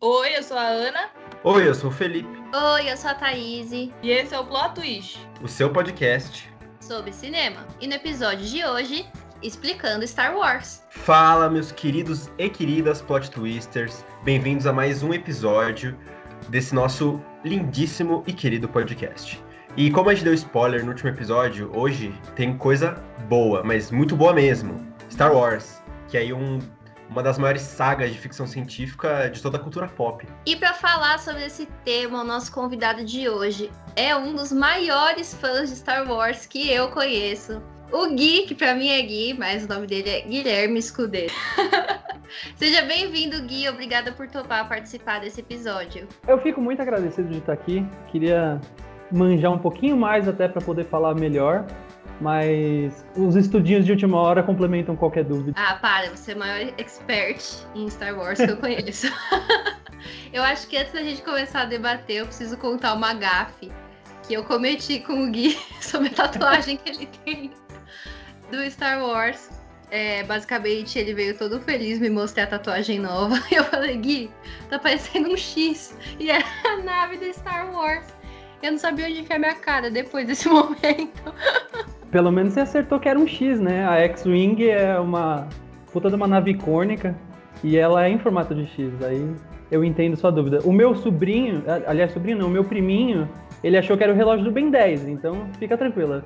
Oi, eu sou a Ana. Oi, eu sou o Felipe. Oi, eu sou a Thaís. E esse é o Plot Twist. O seu podcast sobre cinema. E no episódio de hoje, explicando Star Wars. Fala, meus queridos e queridas plot twisters. Bem-vindos a mais um episódio desse nosso lindíssimo e querido podcast. E como a gente deu spoiler no último episódio, hoje tem coisa boa, mas muito boa mesmo. Star Wars, que é aí um uma das maiores sagas de ficção científica de toda a cultura pop. E para falar sobre esse tema, o nosso convidado de hoje é um dos maiores fãs de Star Wars que eu conheço. O Gui, que para mim é Gui, mas o nome dele é Guilherme Escudeiro. Seja bem-vindo, Gui. Obrigada por topar participar desse episódio. Eu fico muito agradecido de estar aqui. Queria manjar um pouquinho mais até para poder falar melhor mas os estudinhos de última hora complementam qualquer dúvida. Ah, para, você é o maior expert em Star Wars que eu conheço. eu acho que antes da gente começar a debater, eu preciso contar uma gafe que eu cometi com o Gui sobre a tatuagem que ele tem do Star Wars. É, basicamente, ele veio todo feliz me mostrar a tatuagem nova. E eu falei, Gui, tá parecendo um X. E é a nave do Star Wars. Eu não sabia onde enfiar minha cara depois desse momento. Pelo menos você acertou que era um X, né? A X-Wing é uma puta de uma nave icônica e ela é em formato de X. Aí eu entendo sua dúvida. O meu sobrinho, aliás, sobrinho não, o meu priminho, ele achou que era o relógio do Ben 10, então fica tranquila.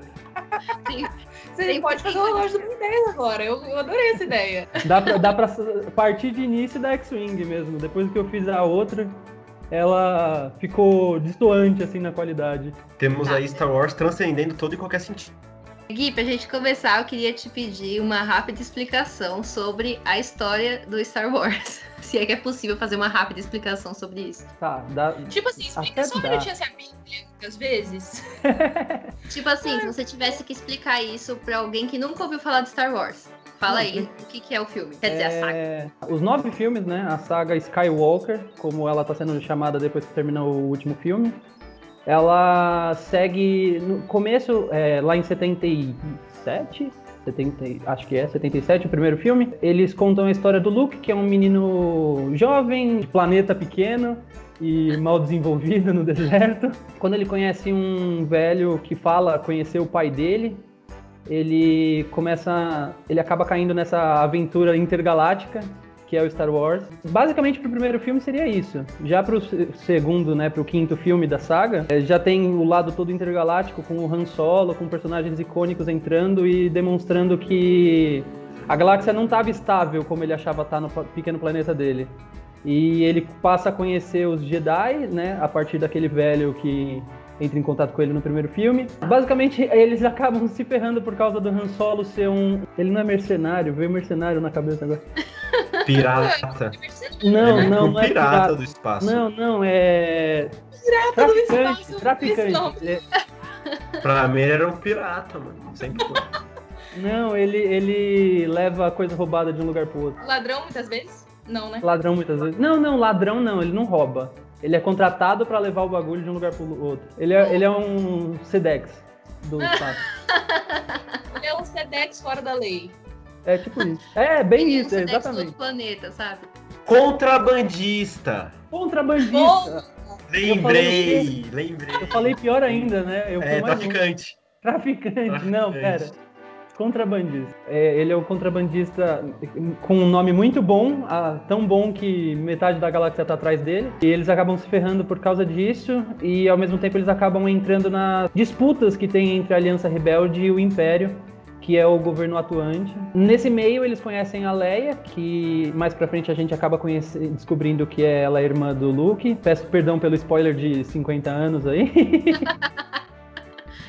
Sim. Você pode fazer o relógio do Ben 10 agora. Eu, eu adorei essa ideia. Dá pra, dá pra partir de início da X-Wing mesmo. Depois que eu fiz a outra, ela ficou distoante assim na qualidade. Temos tá. aí Star Wars transcendendo todo e qualquer sentido. Gui, pra gente começar, eu queria te pedir uma rápida explicação sobre a história do Star Wars. Se é que é possível fazer uma rápida explicação sobre isso. Tá, dá. Tipo assim, explica só a notícia Bíblia, às vezes. tipo assim, se você tivesse que explicar isso pra alguém que nunca ouviu falar de Star Wars. Fala aí, o que, que, é o filme? Quer dizer, é... a saga. Os nove filmes, né? A saga Skywalker, como ela tá sendo chamada depois que terminou o último filme ela segue no começo, é, lá em 77, 70, acho que é, 77, o primeiro filme. Eles contam a história do Luke, que é um menino jovem, de planeta pequeno e mal desenvolvido no deserto. Quando ele conhece um velho que fala conhecer o pai dele, ele começa, ele acaba caindo nessa aventura intergaláctica que é o Star Wars. Basicamente, pro primeiro filme seria isso. Já pro segundo, né, pro quinto filme da saga, é, já tem o lado todo intergaláctico com o Han Solo, com personagens icônicos entrando e demonstrando que a galáxia não estava estável como ele achava estar tá no pequeno planeta dele. E ele passa a conhecer os Jedi, né, a partir daquele velho que entra em contato com ele no primeiro filme. Basicamente, eles acabam se ferrando por causa do Han Solo ser um. Ele não é mercenário, veio mercenário na cabeça agora. Pirata. Não, é não, não é pirata, pirata do espaço. Não, não, é. Pirata do espaço. Traficante. Ele... Pra mim ele era um pirata, mano. Sempre foi. Não, ele, ele leva coisa roubada de um lugar pro outro. Ladrão muitas vezes? Não, né? Ladrão muitas vezes. Não, não, ladrão não, ele não rouba. Ele é contratado para levar o bagulho de um lugar pro outro. Ele é, ele é um Sedex do espaço. ele é um Sedex fora da lei. É tipo isso. É, bem isso, é exatamente. Do planeta, sabe? Contrabandista. Contrabandista. Lembrei, eu lembrei. Eu falei pior ainda, né? Eu é, traficante. Um. traficante. Traficante, não, pera. Contrabandista. É, ele é o contrabandista com um nome muito bom, tão bom que metade da galáxia está atrás dele. E eles acabam se ferrando por causa disso, e ao mesmo tempo eles acabam entrando nas disputas que tem entre a Aliança Rebelde e o Império, que é o governo atuante. Nesse meio eles conhecem a Leia, que mais pra frente a gente acaba descobrindo que é ela é irmã do Luke. Peço perdão pelo spoiler de 50 anos aí.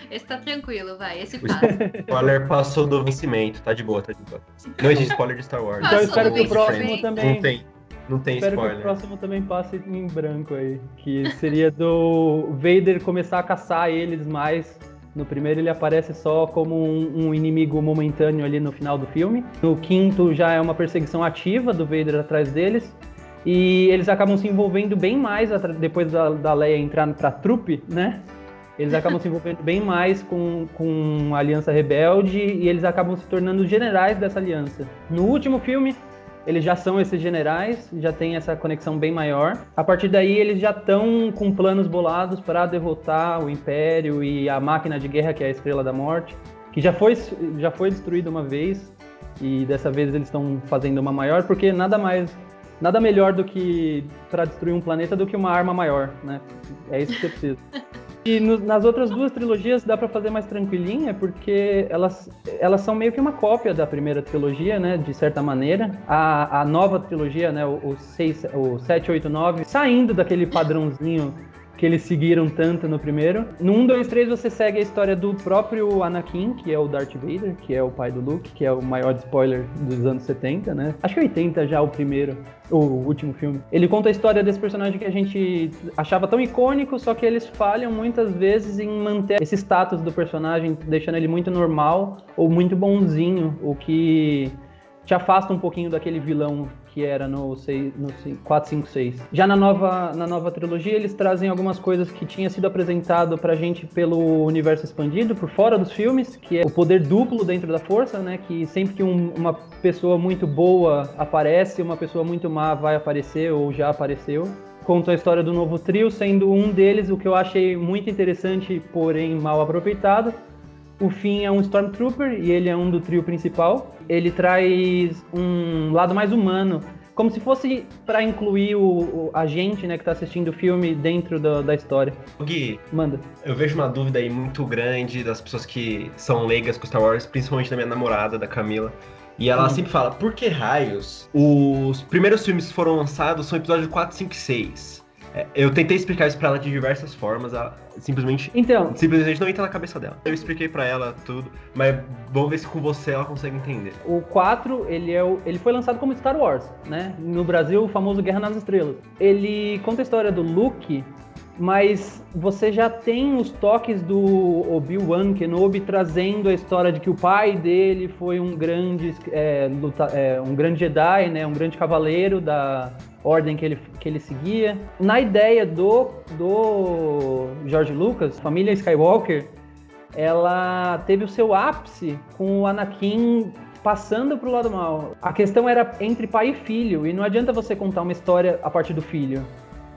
Esse tá tranquilo, vai, esse passa. O spoiler passou do vencimento, tá de boa, tá de boa. Não existe spoiler de Star Wars. Então eu espero que o próximo também. Não tem. Não tem Espero spoiler. que o próximo também passe em branco aí. Que seria do Vader começar a caçar eles mais. No primeiro ele aparece só como um, um, inimigo momentâneo ali no final do filme. No quinto já é uma perseguição ativa do Vader atrás deles. E eles acabam se envolvendo bem mais depois da, da Leia entrar pra trupe, né? eles acabam se envolvendo bem mais com, com a Aliança Rebelde e eles acabam se tornando generais dessa aliança. No último filme, eles já são esses generais, já tem essa conexão bem maior. A partir daí, eles já estão com planos bolados para derrotar o Império e a máquina de guerra, que é a Estrela da Morte, que já foi, já foi destruída uma vez, e dessa vez eles estão fazendo uma maior, porque nada mais. Nada melhor do que para destruir um planeta do que uma arma maior, né? É isso que você precisa. E no, nas outras duas trilogias dá para fazer mais tranquilinha, porque elas, elas são meio que uma cópia da primeira trilogia, né? De certa maneira. A, a nova trilogia, né? O, o, 6, o 7, 8, 9, saindo daquele padrãozinho que eles seguiram tanto no primeiro. No 1, 2, 3 você segue a história do próprio Anakin, que é o Darth Vader, que é o pai do Luke, que é o maior spoiler dos anos 70, né? Acho que 80 já o primeiro, o último filme. Ele conta a história desse personagem que a gente achava tão icônico, só que eles falham muitas vezes em manter esse status do personagem, deixando ele muito normal ou muito bonzinho, o que te afasta um pouquinho daquele vilão que era no, 6, no 4, 5, 6. Já na nova, na nova trilogia, eles trazem algumas coisas que tinha sido apresentado pra gente pelo universo expandido, por fora dos filmes, que é o poder duplo dentro da força, né? Que sempre que um, uma pessoa muito boa aparece, uma pessoa muito má vai aparecer ou já apareceu conta a história do novo trio, sendo um deles o que eu achei muito interessante, porém mal aproveitado, o Finn é um Stormtrooper e ele é um do trio principal. Ele traz um lado mais humano, como se fosse para incluir o, o, a gente, né, que tá assistindo o filme dentro do, da história. Gui, manda. Eu vejo uma dúvida aí muito grande das pessoas que são leigas com Star Wars, principalmente da minha namorada, da Camila. E ela hum. sempre fala, por que raios os primeiros filmes que foram lançados são episódios 4, 5 e 6? É, eu tentei explicar isso pra ela de diversas formas, ela simplesmente, então, simplesmente não entra na cabeça dela. Eu expliquei para ela tudo, mas vamos ver se com você ela consegue entender. O 4, ele, é o, ele foi lançado como Star Wars, né? No Brasil, o famoso Guerra nas Estrelas. Ele conta a história do Luke, mas você já tem os toques do Obi-Wan Kenobi trazendo a história de que o pai dele foi um grande, é, luta, é, um grande Jedi, né? Um grande cavaleiro da ordem que ele, que ele seguia. Na ideia do, do George Lucas, família Skywalker, ela teve o seu ápice com o Anakin passando para o lado mal. A questão era entre pai e filho, e não adianta você contar uma história a partir do filho.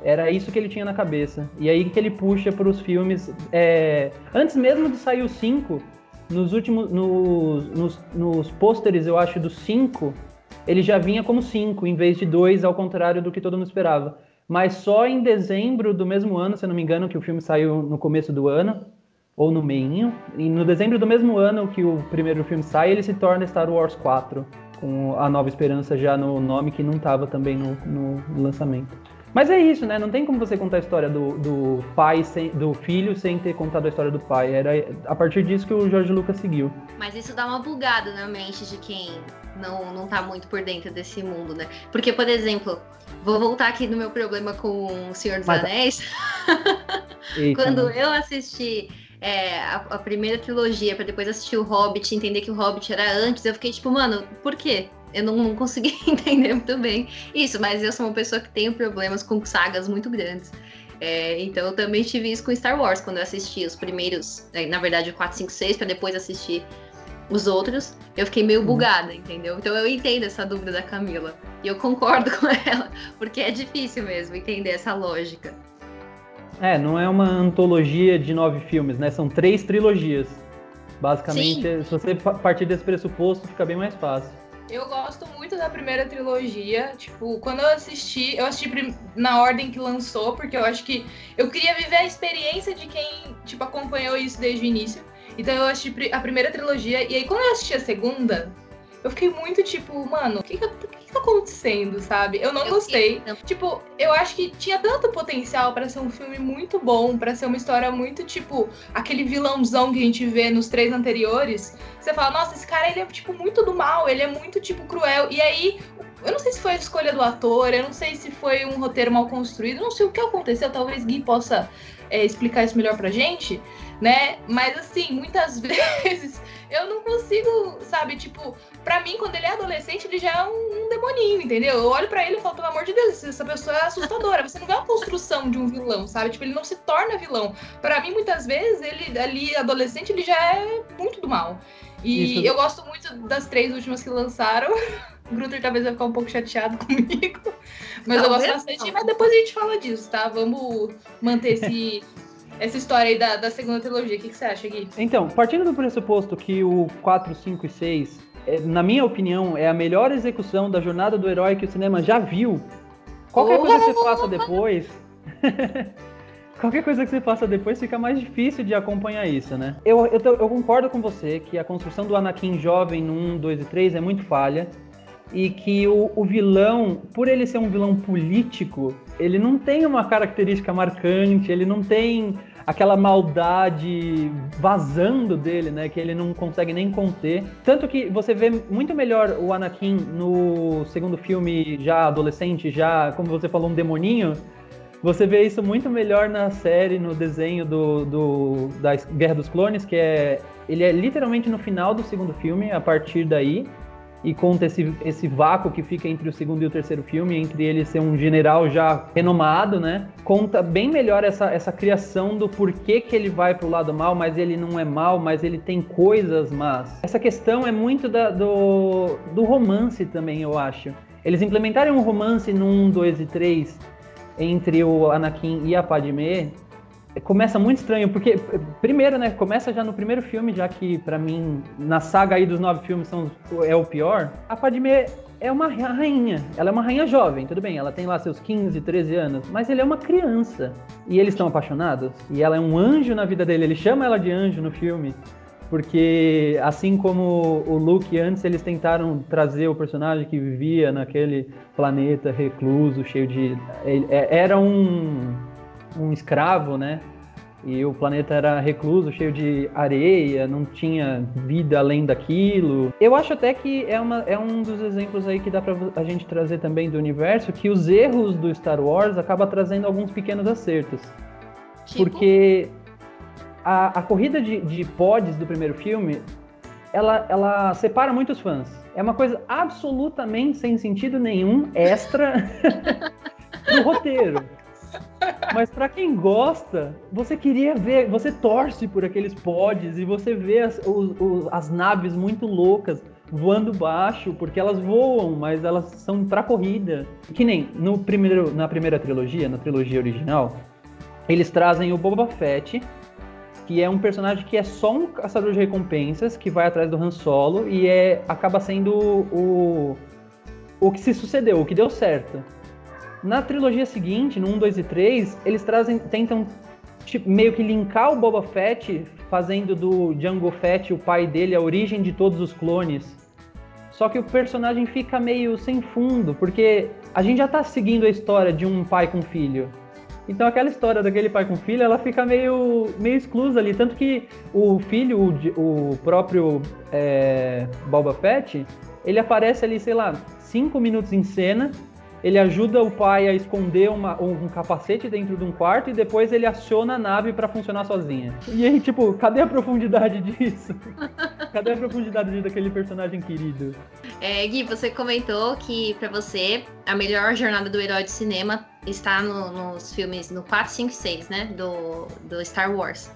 Era isso que ele tinha na cabeça. E aí que ele puxa para os filmes. É... Antes mesmo de sair o 5, nos últimos. Nos, nos, nos pôsteres, eu acho, do 5, ele já vinha como 5 em vez de 2, ao contrário do que todo mundo esperava. Mas só em dezembro do mesmo ano, se não me engano, que o filme saiu no começo do ano, ou no meinho, e no dezembro do mesmo ano que o primeiro filme sai, ele se torna Star Wars 4, com a Nova Esperança já no nome, que não estava também no, no, lançamento. Mas é isso, né? Não tem como você contar a história do, do pai, sem, do filho, sem ter contado a história do pai. Era a partir disso que o Jorge Lucas seguiu. Mas isso dá uma bugada na mente de quem não, não tá muito por dentro desse mundo, né? Porque, por exemplo, vou voltar aqui no meu problema com o Senhor dos Mas... Anéis. Eita, Quando eu assisti é, a, a, primeira trilogia para depois assistir o Hobbit, entender que o Hobbit era antes, eu fiquei tipo, mano, por quê? Eu não, não consegui entender muito bem isso, mas eu sou uma pessoa que tem problemas com sagas muito grandes. É, então eu também tive isso com Star Wars, quando eu assisti os primeiros, na verdade, o 4, 5, 6, para depois assistir os outros, eu fiquei meio uhum. bugada, entendeu? Então eu entendo essa dúvida da Camila. E eu concordo com ela, porque é difícil mesmo entender essa lógica. É, não é uma antologia de nove filmes, né? São três trilogias. Basicamente, Sim. se você partir desse pressuposto, fica bem mais fácil. Eu gosto muito da primeira trilogia. Tipo, quando eu assisti, eu assisti na ordem que lançou, porque eu acho que eu queria viver a experiência de quem, tipo, acompanhou isso desde o início. Então eu assisti a primeira trilogia, e aí quando eu assisti a segunda, eu fiquei muito tipo, mano, o que, que, que, tá acontecendo, sabe? Eu não eu gostei. Tipo, eu acho que tinha tanto potencial para ser um filme muito bom, para ser uma história muito, tipo, aquele vilãozão que a gente vê nos três anteriores. Você fala, nossa, esse cara ele é, tipo, muito do mal, ele é muito, tipo, cruel. E aí, eu não sei se foi a escolha do ator, eu não sei se foi um roteiro mal construído, não sei o que aconteceu, talvez Gui possa é, explicar isso melhor pra gente né? Mas assim, muitas vezes eu não consigo, sabe, tipo, pra mim, quando ele é adolescente, ele já é um, um demoninho, entendeu? Eu olho para ele e falo, pelo amor de Deus, essa pessoa é assustadora. Você não vê a construção de um vilão, sabe? Tipo, ele não se torna vilão. Para mim, muitas vezes, ele ali, adolescente, ele já é muito do mal. E Isso. eu gosto muito das três últimas que lançaram. O Grutter talvez vai ficar um pouco chateado comigo. Mas eu Talvez gosto bastante. não. Mas depois a gente fala disso, tá? Vamos manter esse, essa história aí da, da segunda trilogia. O que, que você acha, Gui? Então, partindo do pressuposto que o 4, 5 e 6, é, na minha opinião, é a melhor execução da jornada do herói que o cinema já viu, qualquer coisa que você faça depois. qualquer coisa que você faça depois fica mais difícil de acompanhar isso, né? Eu, eu, eu concordo com você que a construção do Anakin jovem no 1, 2 e 3 é muito falha. E que o, o vilão, por ele ser um vilão político, ele não tem uma característica marcante, ele não tem aquela maldade vazando dele, né? Que ele não consegue nem conter. Tanto que você vê muito melhor o Anakin no segundo filme, já adolescente, já, como você falou, um demoninho. Você vê isso muito melhor na série, no desenho do, do- da Guerra dos Clones, que é. Ele é literalmente no final do segundo filme, a partir daí. E conta esse, esse vácuo que fica entre o segundo e o terceiro filme, entre ele ser um general já renomado, né? Conta bem melhor essa, essa criação do porquê que ele vai pro lado mal, mas ele não é mal, mas ele tem coisas más. Essa questão é muito da- do, do romance também, eu acho. Eles implementaram um romance no 1, 2 e 3 entre o Anakin e a Padmé, começa muito estranho, porque, primeiro, né, começa já no primeiro filme, já que, pra mim, na saga aí dos nove filmes são, é o pior, a Padmé é uma rainha, ela é uma rainha jovem, tudo bem, ela tem lá seus 15, 13 anos, mas ele é uma criança, e eles estão apaixonados, e ela é um anjo na vida dele, ele chama ela de anjo no filme, porque assim como o Luke antes eles tentaram trazer o personagem que vivia naquele planeta recluso, cheio de é- era um um escravo, né? E o planeta era recluso, cheio de areia, não tinha vida além daquilo. Eu acho até que é, uma, é um dos exemplos aí que dá pra a gente trazer também do universo, que os erros do Star Wars acaba trazendo alguns pequenos acertos. Tipo, Porque a, a corrida de, de pods do primeiro filme, ela, ela separa muitos fãs. É uma coisa absolutamente sem sentido nenhum, extra do roteiro. Mas pra quem gosta, você queria ver, você torce por aqueles pods e você vê as, os- os- as naves muito loucas voando baixo, porque elas voam, mas elas são pra corrida. Que nem no primeiro, na primeira trilogia, na trilogia original, eles trazem o Boba Fett, que é um personagem que é só um caçador de recompensas, que vai atrás do Han Solo e é, acaba sendo o, o que se sucedeu, o que deu certo. Na trilogia seguinte, no 1, 2 e 3, eles trazem, tentam tipo, meio que linkar o Boba Fett, fazendo do Jango Fett, o pai dele, a origem de todos os clones. Só que o personagem fica meio sem fundo, porque a gente já tá seguindo a história de um pai com filho. Então aquela história daquele pai com filho, ela fica meio, meio exclusa ali. Tanto que o filho, o, o próprio é, Boba Fett, ele aparece ali, sei lá, cinco minutos em cena. Ele ajuda o pai a esconder uma- um capacete dentro de um quarto e depois ele aciona a nave pra funcionar sozinha. E aí, tipo, cadê a profundidade disso? Cadê a profundidade daquele personagem querido? É, Gui, você comentou que pra você a melhor jornada do herói de cinema está no- nos filmes no 4, 5 e 6, né? Do, do Star Wars.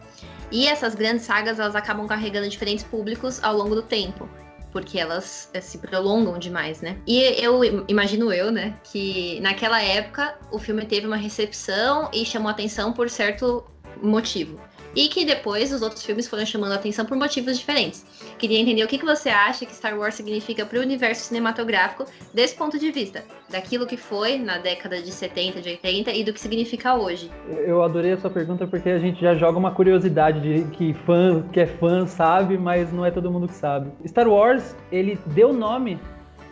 E essas grandes sagas elas acabam carregando diferentes públicos ao longo do tempo. Porque elas eh, se prolongam demais, né? E eu im- imagino eu, né, que naquela época o filme teve uma recepção e chamou atenção por certo motivo. E que depois os outros filmes foram chamando atenção por motivos diferentes. Queria entender o que, que você acha que Star Wars significa para o universo cinematográfico desse ponto de vista, daquilo que foi na década de 70, de 80 e do que significa hoje. Eu adorei a sua pergunta porque a gente já joga uma curiosidade de que fã que é fã sabe, mas não é todo mundo que sabe. Star Wars, ele deu nome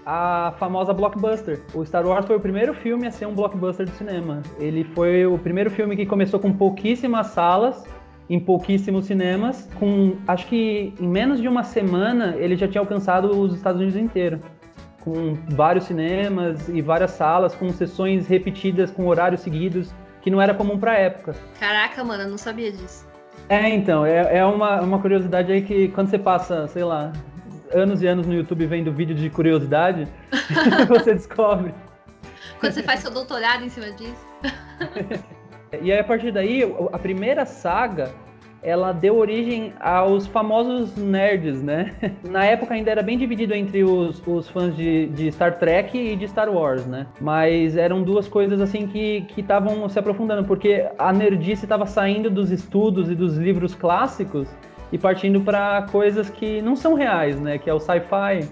à famosa blockbuster. O Star Wars foi o primeiro filme a ser um blockbuster de cinema. Ele foi o primeiro filme que começou com pouquíssimas salas em pouquíssimos cinemas, com acho que em menos de uma semana ele já tinha alcançado os Estados Unidos inteiro com vários cinemas e várias salas com sessões repetidas com horários seguidos que não era comum pra época. Caraca, mano, eu não sabia disso. É, então, é, é uma, uma curiosidade aí que quando você passa, sei lá, anos e anos no YouTube vendo vídeo de curiosidade, você descobre. Quando você faz seu doutorado em cima disso. E aí, a partir daí, a primeira saga ela deu origem aos famosos nerds, né? Na época ainda era bem dividido entre os, os fãs de, de Star Trek e de Star Wars, né? Mas eram duas coisas assim que estavam se aprofundando, porque a nerdice estava saindo dos estudos e dos livros clássicos e partindo para coisas que não são reais, né? Que é o sci-fi.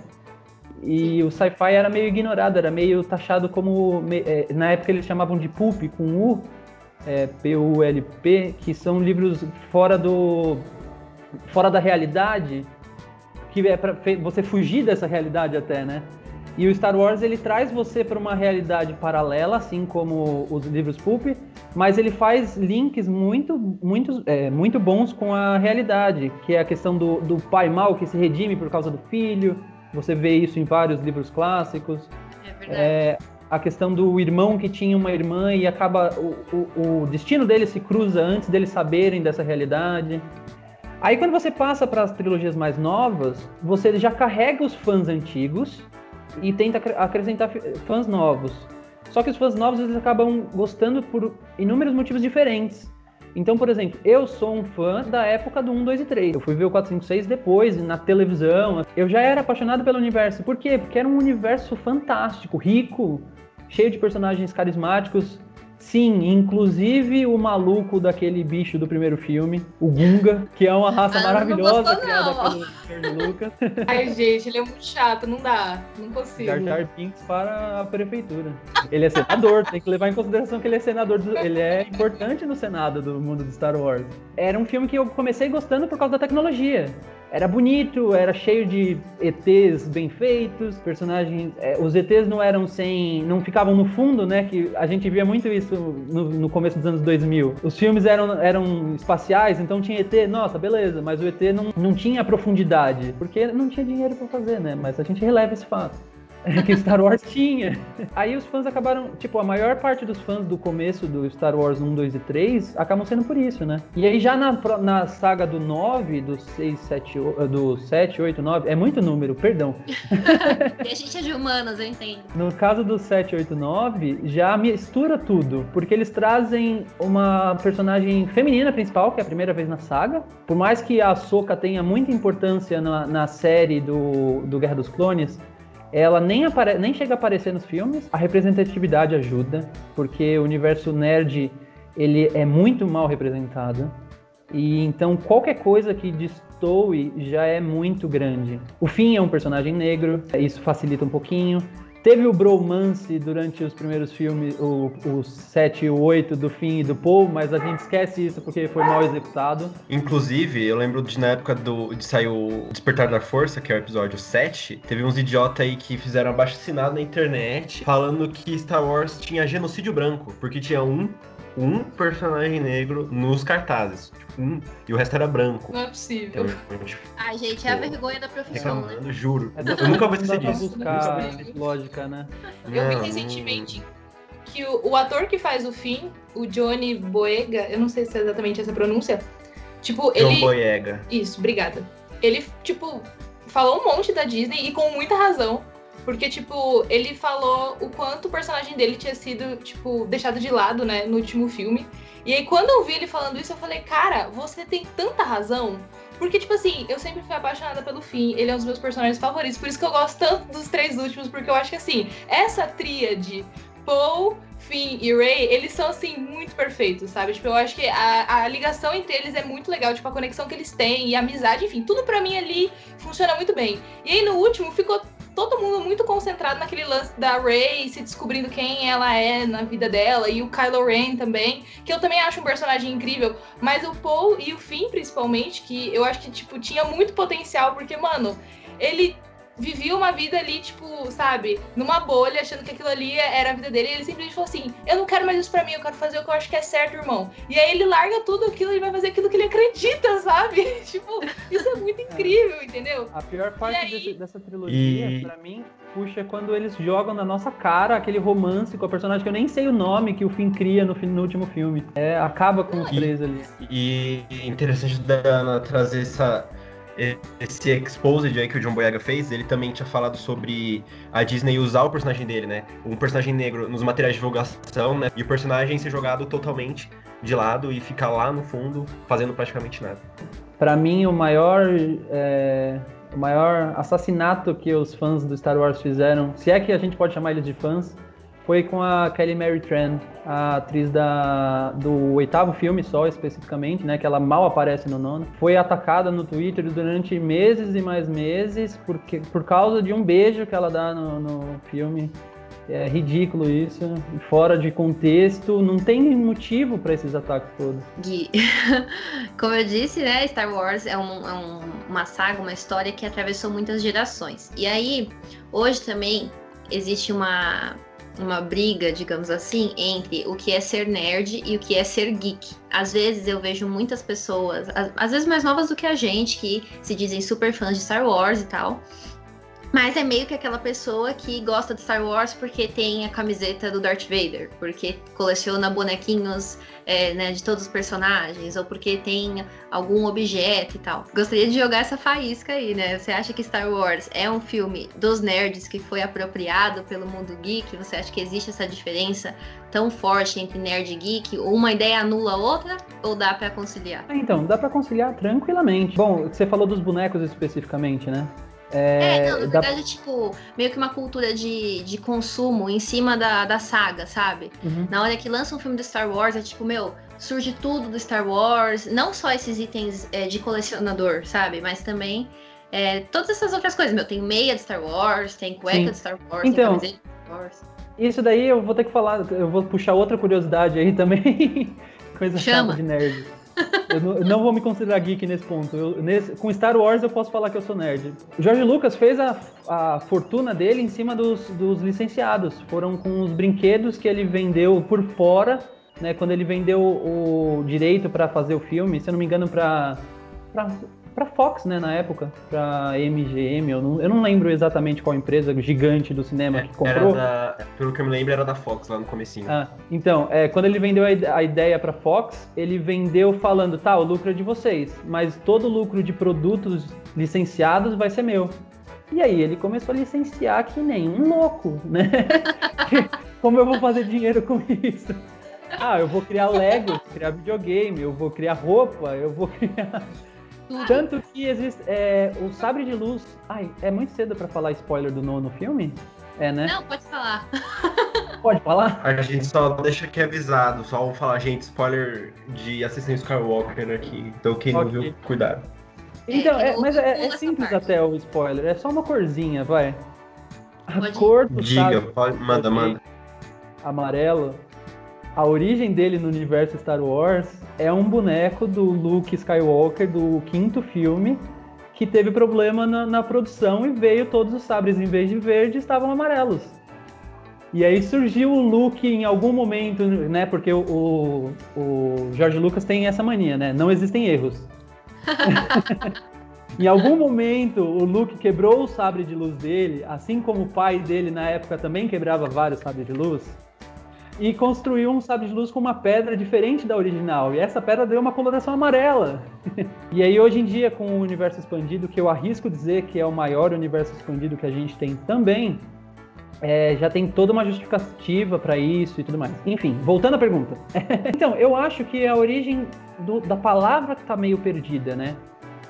E o sci-fi era meio ignorado, era meio taxado como. É, na época eles chamavam de pulp com U, é, P-U-L-P, que são livros fora do. fora da realidade, que é para você fugir dessa realidade até, né? E o Star Wars ele traz você para uma realidade paralela, assim como os livros pulp, mas ele faz links muito, muito, é, muito bons com a realidade, que é a questão do, do pai mal que se redime por causa do filho. Você vê isso em vários livros clássicos. É verdade. É, a questão do irmão que tinha uma irmã e acaba o, o, o destino dele se cruza antes deles saberem dessa realidade. Aí quando você passa para as trilogias mais novas, você já carrega os fãs antigos e tenta acrescentar fãs novos. Só que os fãs novos eles acabam gostando por inúmeros motivos diferentes. Então, por exemplo, eu sou um fã da época do 1, 2 e 3. Eu fui ver o 4, 5, 6 depois, na televisão. Eu já era apaixonado pelo universo. Por quê? Porque era um universo fantástico, rico, cheio de personagens carismáticos. Sim, inclusive o maluco daquele bicho do primeiro filme, o Gunga, que é uma raça Ah, não maravilhosa gostou, criada não. Lucas. Ai, gente, ele é muito chato, não dá. Não consigo. Jar Jar Binks para a prefeitura. Ele é senador, tem que levar em consideração que ele é senador, do- ele é importante no Senado do mundo de Star Wars. Era um filme que eu comecei gostando por causa da tecnologia. Era bonito, era cheio de ETs bem feitos, personagens. é, os ETs não eram sem. não ficavam no fundo, né? Que a gente via muito isso no, no começo dos anos 2000. Os filmes eram, eram espaciais, então tinha ET, nossa, beleza, mas o ET não, não tinha profundidade, porque não tinha dinheiro pra fazer, né? Mas a gente releva esse fato. Que Star Wars tinha. Aí os fãs acabaram, tipo, a maior parte dos fãs do começo do Star Wars 1, 2 e 3 acabam sendo por isso, né? E aí já na, na saga do 9, do 6, 7, o- do 7, 8, 9, é muito número, perdão. E a gente é de humanas, eu entendo. No caso do 789, já mistura tudo, porque eles trazem uma personagem feminina principal, que é a primeira vez na saga. Por mais que a Ahsoka tenha muita importância na, na série do, do Guerra dos Clones, ela nem, apare nem chega a aparecer nos filmes. A representatividade ajuda, porque o universo nerd ele é muito mal representado. E então qualquer coisa que destoe já é muito grande. O Finn é um personagem negro, isso facilita um pouquinho. Teve o bromance durante os primeiros filmes, o, o 7 e o 8 do Finn e do Paul, mas a gente esquece isso porque foi mal executado. Inclusive, eu lembro de na época do, de sair o Despertar da Força, que é o episódio 7, teve uns idiota aí que fizeram abaixo assinado na internet falando que Star Wars tinha genocídio branco, porque tinha um, um personagem negro nos cartazes. Tipo, um, e o resto era branco. Não é possível. Então, tipo, Ai, gente, é a vergonha da profissão, né? juro. É Eu nunca vou esquecer disso. buscar lógica, né? Eu vi recentemente que o, o ator que faz o Finn, o Johnny Boyega, eu não sei se é exatamente essa pronúncia, tipo, John ele... Boyega. Isso, obrigada. Ele, tipo, falou um monte da Disney e com muita razão. Porque, tipo, ele falou o quanto o personagem dele tinha sido, tipo, deixado de lado, né, no último filme. E aí, quando eu vi ele falando isso, eu falei, cara, você tem tanta razão. Porque, tipo assim, eu sempre fui apaixonada pelo Finn, ele é um dos meus personagens favoritos. Por isso que eu gosto tanto dos três últimos, porque eu acho que, assim, essa tríade, Paul, Finn e Ray, eles são, assim, muito perfeitos, sabe? Tipo, eu acho que a, a ligação entre eles é muito legal, tipo, a conexão que eles têm e a amizade, enfim, tudo pra mim ali funciona muito bem. E aí, no último, ficou todo mundo muito concentrado naquele lance da Ray se descobrindo quem ela é na vida dela, e o Kylo Ren também, que eu também acho um personagem incrível, mas o Paul e o Finn, principalmente, que eu acho que, tipo, tinha muito potencial, porque, mano, ele vivia uma vida ali, tipo, sabe, numa bolha, achando que aquilo ali era a vida dele, e ele simplesmente falou assim: Eu não quero mais isso pra mim, eu quero fazer o que eu acho que é certo, irmão. E aí ele larga tudo aquilo e vai fazer aquilo que ele acredita, sabe? tipo, isso é muito incrível, entendeu? A pior parte aí? desse- dessa trilogia, E- pra mim, puxa quando eles jogam na nossa cara aquele romance com a personagem que eu nem sei o nome que o Finn cria no, fim- no último filme. É, acaba com os E- três ali. E interessante da Ana trazer essa, esse exposed aí que o John Boyega fez, ele também tinha falado sobre a Disney usar o personagem dele, né? Um personagem negro nos materiais de divulgação, né? E o personagem ser jogado totalmente de lado e ficar lá no fundo fazendo praticamente nada. Para mim, o maior, é, o maior assassinato que os fãs do Star Wars fizeram, se é que a gente pode chamar eles de fãs, foi com a Kelly Mary Tran, a atriz da, do oitavo filme só, especificamente, né, que ela mal aparece no nono. Foi atacada no Twitter durante meses e mais meses porque, por causa de um beijo que ela dá no, no filme. É ridículo isso, fora de contexto, não tem motivo para esses ataques todos. Gui, como eu disse, né, Star Wars é, um, é um, uma saga, uma história que atravessou muitas gerações. E aí, hoje também existe uma uma briga, digamos assim, entre o que é ser nerd e o que é ser geek. Às vezes eu vejo muitas pessoas, às vezes mais novas do que a gente, que se dizem super fãs de Star Wars e tal, mas é meio que aquela pessoa que gosta de Star Wars porque tem a camiseta do Darth Vader, porque coleciona bonequinhos é, né, de todos os personagens, ou porque tem algum objeto e tal. Gostaria de jogar essa faísca aí, né? Você acha que Star Wars é um filme dos nerds que foi apropriado pelo mundo geek? Você acha que existe essa diferença tão forte entre nerd e geek? Ou uma ideia anula a outra? Ou dá para conciliar? Então, dá para conciliar tranquilamente. Bom, você falou dos bonecos especificamente, né? É, é não, na da... verdade é tipo meio que uma cultura de, de consumo em cima da, da saga, sabe? Uhum. Na hora que lança um filme do Star Wars, é tipo, meu, surge tudo do Star Wars, não só esses itens é, de colecionador, sabe? Mas também é, todas essas outras coisas. Meu, tem meia de Star Wars, tem cueca Sim. de Star Wars, então, tem camiseta de Star Wars. Isso daí eu vou ter que falar, eu vou puxar outra curiosidade aí também. Coisa Chama. chata de nerd. Eu não, eu não, vou me considerar geek nesse ponto. Eu, nesse, com Star Wars eu posso falar que eu sou nerd. O George Lucas fez a, a fortuna dele em cima dos, dos licenciados. Foram com os brinquedos que ele vendeu por fora, né? Quando ele vendeu o direito para fazer o filme, se eu não me engano, para para Fox, né, na época, para MGM, eu não, eu não lembro exatamente qual empresa gigante do cinema é, que comprou. Da, pelo que eu me lembro, era da Fox lá no comecinho. Ah, então, é, quando ele vendeu a, ideia para Fox, ele vendeu falando, tá, o lucro é de vocês, mas todo o lucro de produtos licenciados vai ser meu. E aí ele começou a licenciar que nem um louco, né? Como eu vou fazer dinheiro com isso? Ah, eu vou criar Lego, criar videogame, eu vou criar roupa, eu vou criar. Tanto que existe. É, o Sabre de Luz. Ai, é muito cedo pra falar spoiler do nono filme? É, né? Não, pode falar. Pode falar? A gente só deixa aqui avisado, só vou falar, gente, spoiler de Assassin's Skywalker aqui. Então quem okay. não viu, cuidado. Então, é, mas é, é simples parte. até o spoiler, é só uma corzinha, vai. A pode cor do Diga, pode, manda, manda. Amarelo a origem dele no universo Star Wars é um boneco do Luke Skywalker do quinto filme que teve problema na, na produção e veio todos os sabres em vez de verde estavam amarelos. E aí surgiu o Luke em algum momento, né? Porque o, o, o George Lucas tem essa mania, né? Não existem erros. em algum momento, o Luke quebrou o sabre de luz dele, assim como o pai dele na época também quebrava vários sabres de luz e construiu um sabre de luz com uma pedra diferente da original. E essa pedra deu uma coloração amarela. e aí, hoje em dia, com o universo expandido, que eu arrisco dizer que é o maior universo expandido que a gente tem também, é, já tem toda uma justificativa para isso e tudo mais. Enfim, voltando à pergunta. então, eu acho que a origem do, da palavra que tá meio perdida, né?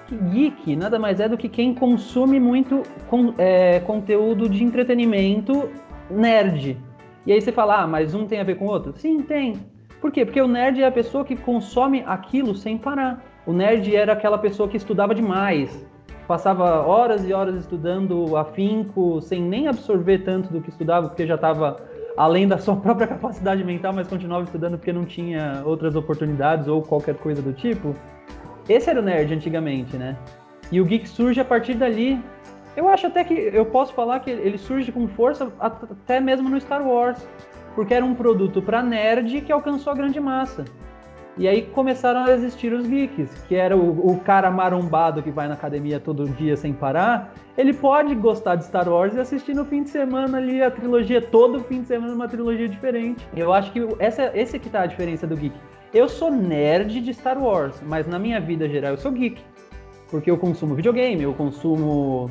Que geek nada mais é do que quem consome muito com, é, conteúdo de entretenimento nerd, e aí você fala, ah, mas um tem a ver com o outro? Sim, tem. Por quê? Porque o nerd é a pessoa que consome aquilo sem parar. O nerd era aquela pessoa que estudava demais, passava horas e horas estudando afinco, sem nem absorver tanto do que estudava, porque já estava além da sua própria capacidade mental, mas continuava estudando porque não tinha outras oportunidades ou qualquer coisa do tipo. Esse era o nerd antigamente, né? E o geek surge a partir dali, eu acho até que eu posso falar que ele surge com força até mesmo no Star Wars, porque era um produto para nerd que alcançou a grande massa. E aí começaram a existir os geeks, que era o, o, cara marombado que vai na academia todo dia sem parar. Ele pode gostar de Star Wars e assistir no fim de semana ali a trilogia, todo fim de semana uma trilogia diferente. Eu acho que essa, esse que tá a diferença do geek. Eu sou nerd de Star Wars, mas na minha vida geral eu sou geek. porque eu consumo videogame, eu consumo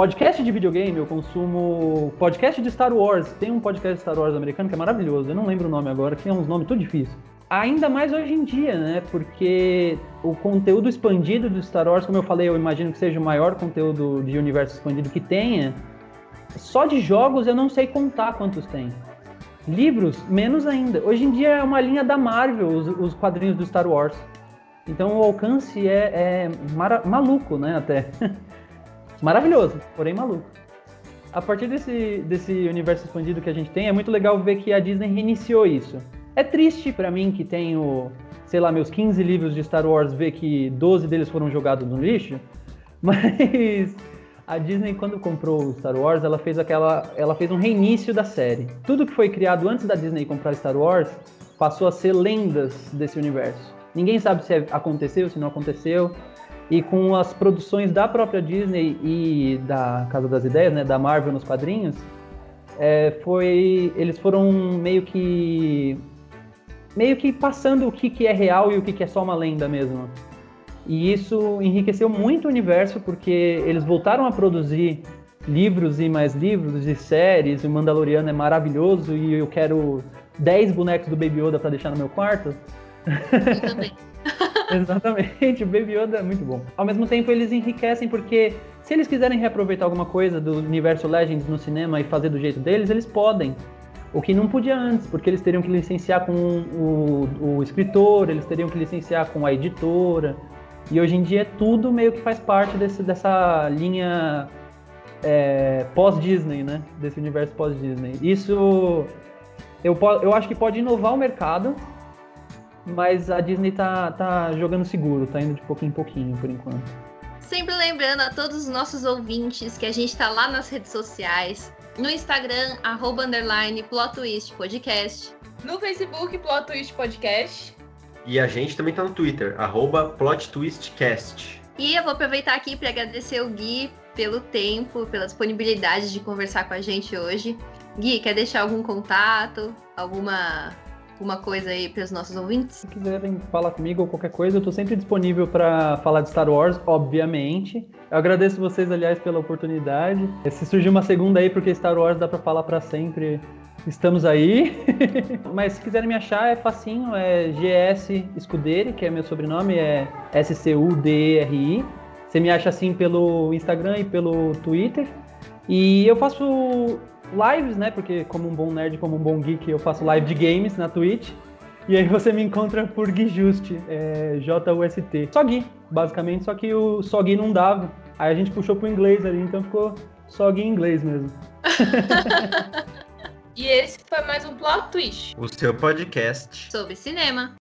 podcast de videogame, eu consumo podcast de Star Wars. Tem um podcast de Star Wars americano que é maravilhoso, eu não lembro o nome agora, que é uns nomes tudo difíceis. Ainda mais hoje em dia, né? Porque o conteúdo expandido do Star Wars, como eu falei, eu imagino que seja o maior conteúdo de universo expandido que tenha. Só de jogos eu não sei contar quantos tem. Livros, menos ainda. Hoje em dia é uma linha da Marvel, os, os quadrinhos do Star Wars. Então o alcance é, é maluco, né? Até. Maravilhoso, porém maluco. A partir desse, desse universo expandido que a gente tem, é muito legal ver que a Disney reiniciou isso. É triste para mim que tenho, sei lá, meus 15 livros de Star Wars, ver que 12 deles foram jogados no lixo, mas a Disney quando comprou o Star Wars, ela fez aquela, ela fez um reinício da série. Tudo que foi criado antes da Disney comprar Star Wars passou a ser lendas desse universo. Ninguém sabe se aconteceu, se não aconteceu. E com as produções da própria Disney e da Casa das Ideias, né, da Marvel nos quadrinhos, é, foi, eles foram meio que meio que passando o que, que é real e o que, que é só uma lenda mesmo. E isso enriqueceu muito o universo, porque eles voltaram a produzir livros e mais livros e séries. O Mandaloriano é maravilhoso e eu quero 10 bonecos do Baby Yoda para deixar no meu quarto. Eu também. Exatamente, o Baby Yoda é muito bom. Ao mesmo tempo, eles enriquecem porque se eles quiserem reaproveitar alguma coisa do universo Legends no cinema e fazer do jeito deles, eles podem. O que não podia antes, porque eles teriam que licenciar com o, o escritor, eles teriam que licenciar com a editora. E hoje em dia tudo meio que faz parte desse, dessa linha é, pós-Disney, né? Desse universo pós-Disney. Isso eu, eu acho que pode inovar o mercado, mas a Disney tá, tá jogando seguro, tá indo de pouquinho em pouquinho por enquanto. Sempre lembrando a todos os nossos ouvintes que a gente tá lá nas redes sociais, no Instagram, arroba underline Plot Twist Podcast. No Facebook, Plot Twist Podcast. E a gente também tá no Twitter, arroba PlotTwistCast. E eu vou aproveitar aqui para agradecer o Gui pelo tempo, pela disponibilidade de conversar com a gente hoje. Gui, quer deixar algum contato, alguma alguma coisa aí para os nossos ouvintes? Se quiserem falar comigo ou qualquer coisa, eu estou sempre disponível para falar de Star Wars, obviamente. Eu agradeço vocês, aliás, pela oportunidade. Se surgir uma segunda aí, porque Star Wars dá para falar para sempre, Estamos aí. Mas se quiserem me achar, é facinho, é GS Scuderi, que é meu sobrenome, é S-C-U-D-E-R-I. Você me acha assim pelo Instagram e pelo Twitter. E eu faço lives, né? Porque como um bom nerd, como um bom geek, eu faço live de games na Twitch. E aí você me encontra por Gui Just, é, J-U-S-T. Só Gui, basicamente, só que o só Gui não dava. Aí a gente puxou pro inglês ali, então ficou só Gui em inglês mesmo. E esse foi mais um Plot Twist. O seu podcast sobre cinema.